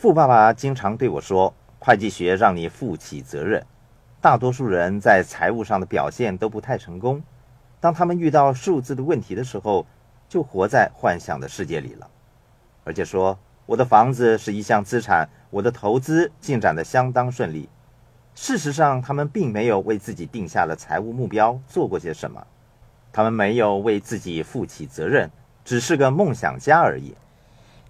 富爸爸经常对我说：“会计学让你负起责任。”大多数人在财务上的表现都不太成功。当他们遇到数字的问题的时候，就活在幻想的世界里了，而且说：“我的房子是一项资产，我的投资进展得相当顺利。”事实上，他们并没有为自己定下了财务目标做过些什么，他们没有为自己负起责任，只是个梦想家而已。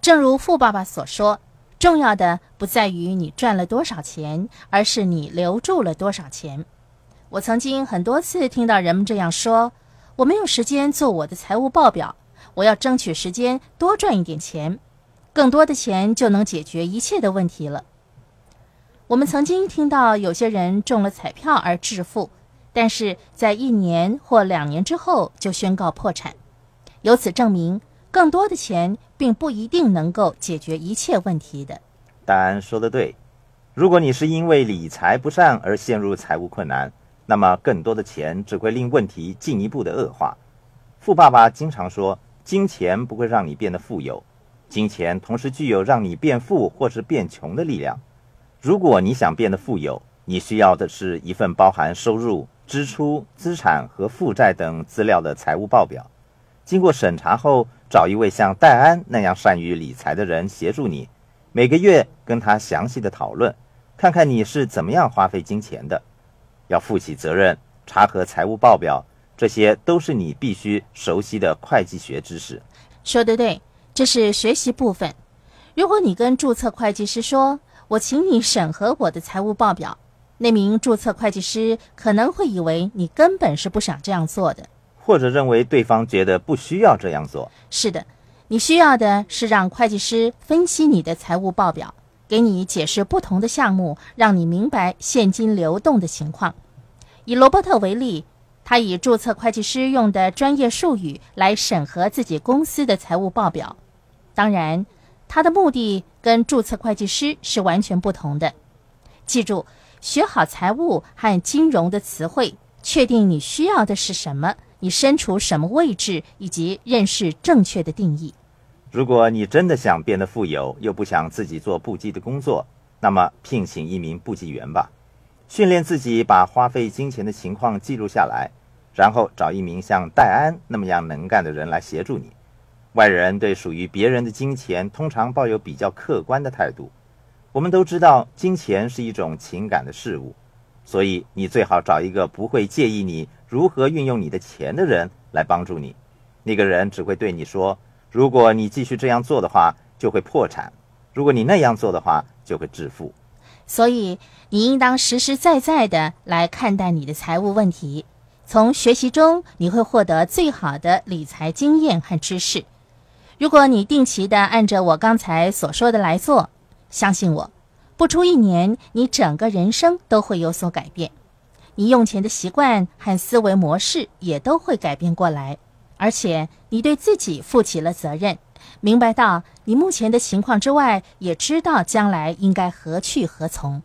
正如富爸爸所说，重要的不在于你赚了多少钱，而是你留住了多少钱。我曾经很多次听到人们这样说：“我没有时间做我的财务报表，我要争取时间多赚一点钱，更多的钱就能解决一切的问题了。”我们曾经听到有些人中了彩票而致富，但是在一年或两年之后就宣告破产，由此证明。更多的钱并不一定能够解决一切问题的。戴安说的对，如果你是因为理财不善而陷入财务困难，那么更多的钱只会令问题进一步的恶化。富爸爸经常说，金钱不会让你变得富有，金钱同时具有让你变富或是变穷的力量。如果你想变得富有，你需要的是一份包含收入、支出、资产和负债等资料的财务报表。经过审查后，找一位像戴安那样善于理财的人协助你，每个月跟他详细的讨论，看看你是怎么样花费金钱的，要负起责任，查核财务报表，这些都是你必须熟悉的会计学知识。说得对，这是学习部分。如果你跟注册会计师说：“我请你审核我的财务报表”，那名注册会计师可能会以为你根本是不想这样做的。或者认为对方觉得不需要这样做。是的，你需要的是让会计师分析你的财务报表，给你解释不同的项目，让你明白现金流动的情况。以罗伯特为例，他以注册会计师用的专业术语来审核自己公司的财务报表。当然，他的目的跟注册会计师是完全不同的。记住，学好财务和金融的词汇，确定你需要的是什么。你身处什么位置，以及认识正确的定义。如果你真的想变得富有，又不想自己做簿记的工作，那么聘请一名簿记员吧，训练自己把花费金钱的情况记录下来，然后找一名像戴安那么样能干的人来协助你。外人对属于别人的金钱通常抱有比较客观的态度。我们都知道，金钱是一种情感的事物，所以你最好找一个不会介意你。如何运用你的钱的人来帮助你？那个人只会对你说：“如果你继续这样做的话，就会破产；如果你那样做的话，就会致富。”所以，你应当实实在在的来看待你的财务问题。从学习中，你会获得最好的理财经验和知识。如果你定期的按照我刚才所说的来做，相信我，不出一年，你整个人生都会有所改变。你用钱的习惯和思维模式也都会改变过来，而且你对自己负起了责任，明白到你目前的情况之外，也知道将来应该何去何从。